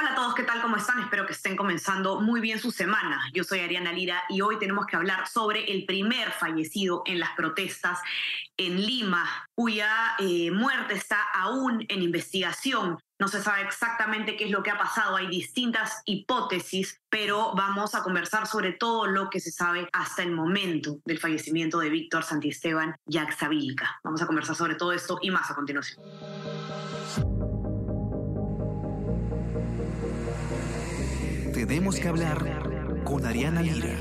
Hola a todos, ¿qué tal? ¿Cómo están? Espero que estén comenzando muy bien su semana. Yo soy Ariana Lira y hoy tenemos que hablar sobre el primer fallecido en las protestas en Lima, cuya eh, muerte está aún en investigación. No se sabe exactamente qué es lo que ha pasado, hay distintas hipótesis, pero vamos a conversar sobre todo lo que se sabe hasta el momento del fallecimiento de Víctor Santisteban Yaxavilca. Vamos a conversar sobre todo esto y más a continuación. Tenemos que hablar con Ariana Lira.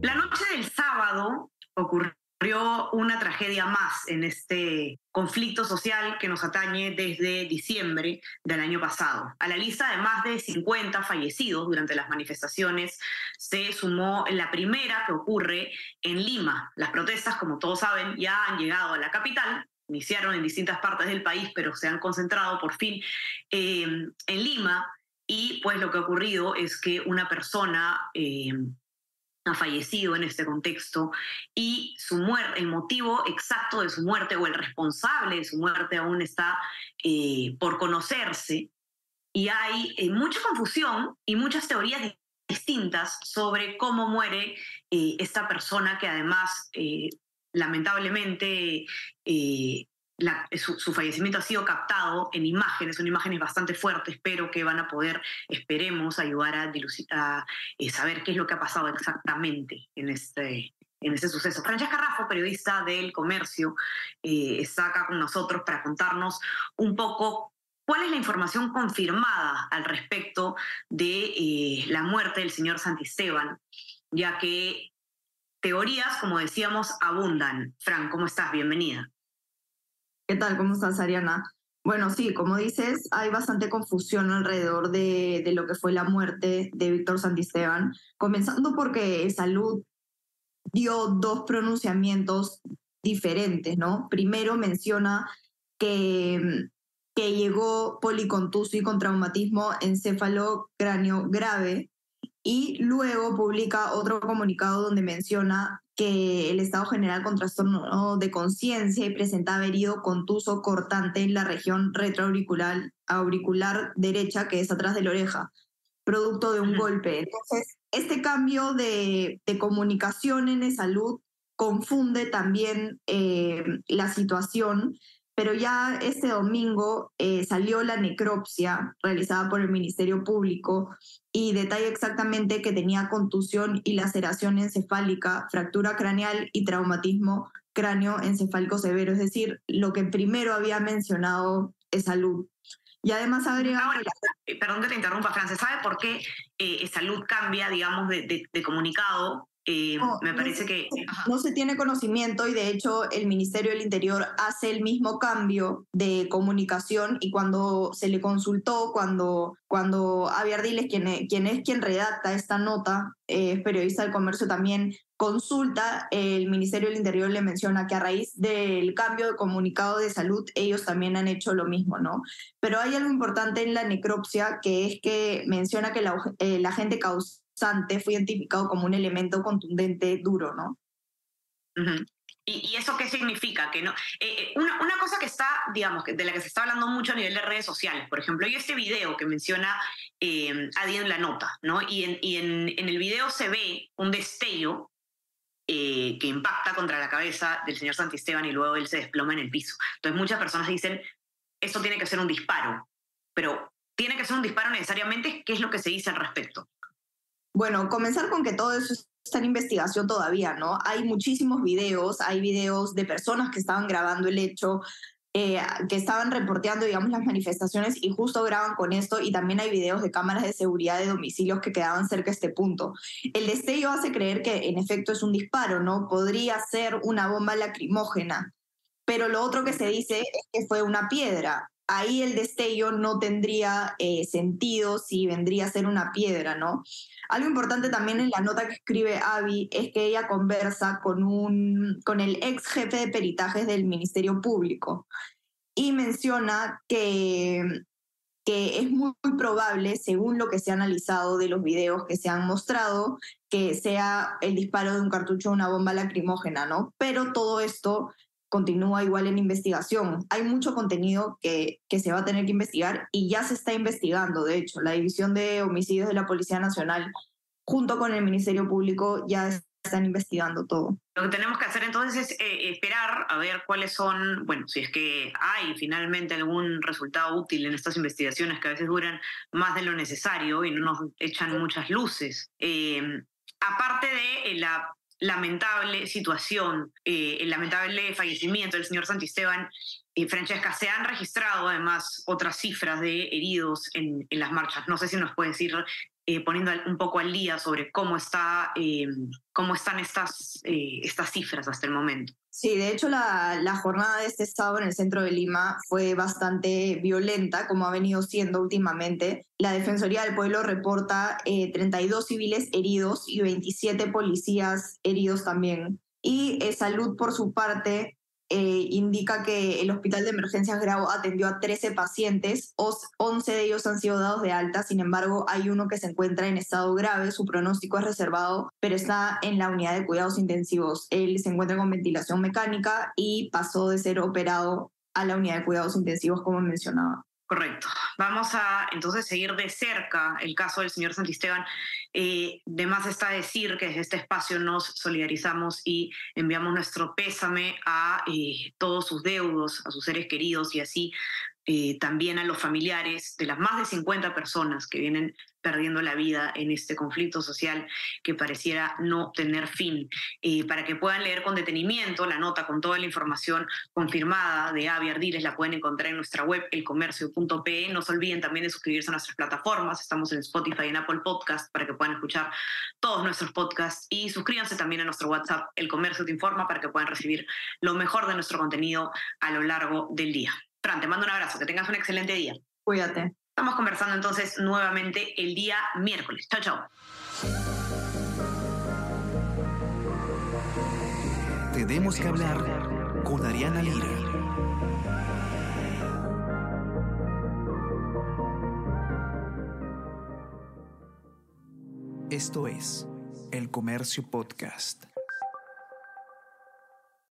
La noche del sábado ocurrió una tragedia más en este conflicto social que nos atañe desde diciembre del año pasado. A la lista de más de 50 fallecidos durante las manifestaciones se sumó la primera que ocurre en Lima. Las protestas, como todos saben, ya han llegado a la capital iniciaron en distintas partes del país, pero se han concentrado por fin eh, en Lima. Y pues lo que ha ocurrido es que una persona eh, ha fallecido en este contexto y su muerte, el motivo exacto de su muerte o el responsable de su muerte aún está eh, por conocerse. Y hay mucha confusión y muchas teorías distintas sobre cómo muere esta persona que además lamentablemente eh, su, fallecimiento ha sido captado en imágenes, son imágenes bastante fuertes, pero que van a poder, esperemos, ayudar a, a eh, saber qué es lo que ha pasado exactamente en este, en este suceso. Francesca Raffo, periodista del comercio, eh, está acá con nosotros para contarnos un poco cuál es la información confirmada al respecto de la muerte del señor Santisteban, ya que teorías, como decíamos, abundan. Fran, ¿cómo estás? Bienvenida. ¿Qué tal? ¿Cómo estás, Ariana? Bueno, sí, como dices, hay bastante confusión alrededor de, lo que fue la muerte de Víctor Santisteban, comenzando porque Salud dio dos pronunciamientos diferentes, ¿no? Primero menciona que, que llegó policontuso y con traumatismo encéfalo-cráneo grave y luego publica otro comunicado donde menciona que el estado general con trastorno de conciencia y presentaba herido contuso cortante en la región retroauricular auricular derecha, que es atrás de la oreja, producto de un golpe. Entonces, este cambio de, comunicación en salud confunde también eh, la situación, pero ya este domingo eh, salió la necropsia realizada por el Ministerio Público y detalla exactamente que tenía contusión y laceración encefálica, fractura craneal y traumatismo cráneo encefálico severo, es decir, lo que primero había mencionado es salud. Y además agrega... Eh, perdón que te interrumpa, Fran, ¿sabe por qué eh, salud cambia, digamos, de comunicado eh, me parece que... No se tiene conocimiento y de hecho el Ministerio del Interior hace el mismo cambio de comunicación y cuando se le consultó, cuando, cuando Avi Ardiles, quien, es, quien es quien redacta esta nota, es periodista del comercio también, consulta, el Ministerio del Interior le menciona que a raíz del cambio de comunicado de salud, ellos también han hecho lo mismo, ¿no? Pero hay algo importante en la necropsia, que es que menciona que la, eh, la gente causa fue identificado como un elemento contundente duro, ¿no? ¿Y, eso qué significa? Que no, eh, eh, una, cosa que está, digamos, de la que se está hablando mucho a nivel de redes sociales, por ejemplo, hay este video que menciona eh, la nota, ¿no? Y, en, el video se ve un destello eh, que impacta contra la cabeza del señor Santisteban y luego él se desploma en el piso. Entonces muchas personas dicen, esto tiene que ser un disparo, pero ¿tiene que ser un disparo necesariamente? ¿Qué es lo que se dice al respecto? Bueno, comenzar con que todo eso está en investigación todavía, ¿no? Hay muchísimos videos, hay videos de personas que estaban grabando el hecho, eh, que estaban reporteando, digamos, las manifestaciones y justo graban con esto y también hay videos de cámaras de seguridad de domicilios que quedaban cerca de este punto. El destello hace creer que en efecto es un disparo, ¿no? Podría ser una bomba lacrimógena, pero lo otro que se dice es que fue una piedra ahí el destello no tendría eh, sentido si vendría a ser una piedra, ¿no? Algo importante también en la nota que escribe Avi es que ella conversa con, un, con el ex jefe de peritajes del Ministerio Público y menciona que que es muy, probable, según lo que se ha analizado de los videos que se han mostrado, que sea el disparo de un cartucho o una bomba lacrimógena, ¿no? Pero todo esto continúa igual en investigación. Hay mucho contenido que, que se va a tener que investigar y ya se está investigando, de hecho. La División de Homicidios de la Policía Nacional, junto con el Ministerio Público, ya están investigando todo. Lo que tenemos que hacer entonces es eh, esperar a ver cuáles son, bueno, si es que hay finalmente algún resultado útil en estas investigaciones que a veces duran más de lo necesario y no nos echan muchas luces. Eh, aparte de eh, la lamentable situación, el lamentable fallecimiento del señor Santisteban y Francesca, se han registrado además otras cifras de heridos en, en las marchas. No sé si nos puede decir eh, poniendo un poco al día sobre cómo, está, eh, cómo están estas, eh, estas cifras hasta el momento. Sí, de hecho la, la, jornada de este sábado en el centro de Lima fue bastante violenta, como ha venido siendo últimamente. La Defensoría del Pueblo reporta 32 civiles heridos y 27 policías heridos también. Y Salud, por su parte, eh, indica que el Hospital de Emergencias Grau atendió a 13 pacientes, 11 de ellos han sido dados de alta, sin embargo hay uno que se encuentra en estado grave, su pronóstico es reservado, pero está en la unidad de cuidados intensivos. Él se encuentra con ventilación mecánica y pasó de ser operado a la unidad de cuidados intensivos, como mencionaba. Correcto. Vamos a entonces seguir de cerca el caso del señor Santisteban. Eh, de más está decir que desde este espacio nos solidarizamos y enviamos nuestro pésame a eh, todos sus deudos, a sus seres queridos y así eh, también a los familiares de las más de 50 personas que vienen perdiendo la vida en este conflicto social que pareciera no tener fin. Eh, para que puedan leer con detenimiento la nota con toda la información confirmada de Avi Ardiles, la pueden encontrar en nuestra web elcomercio.pe. No se olviden también de suscribirse a nuestras plataformas. Estamos en Spotify y en Apple Podcast para que puedan escuchar todos nuestros podcasts y suscríbanse también a nuestro WhatsApp El Comercio Te Informa para que puedan recibir lo mejor de nuestro contenido a lo largo del día. Fran, te mando un abrazo, que tengas un excelente día. Cuídate. Estamos conversando entonces nuevamente el día miércoles. Chao, chao. Tenemos que hablar con Ariana Lira. Esto es El Comercio Podcast.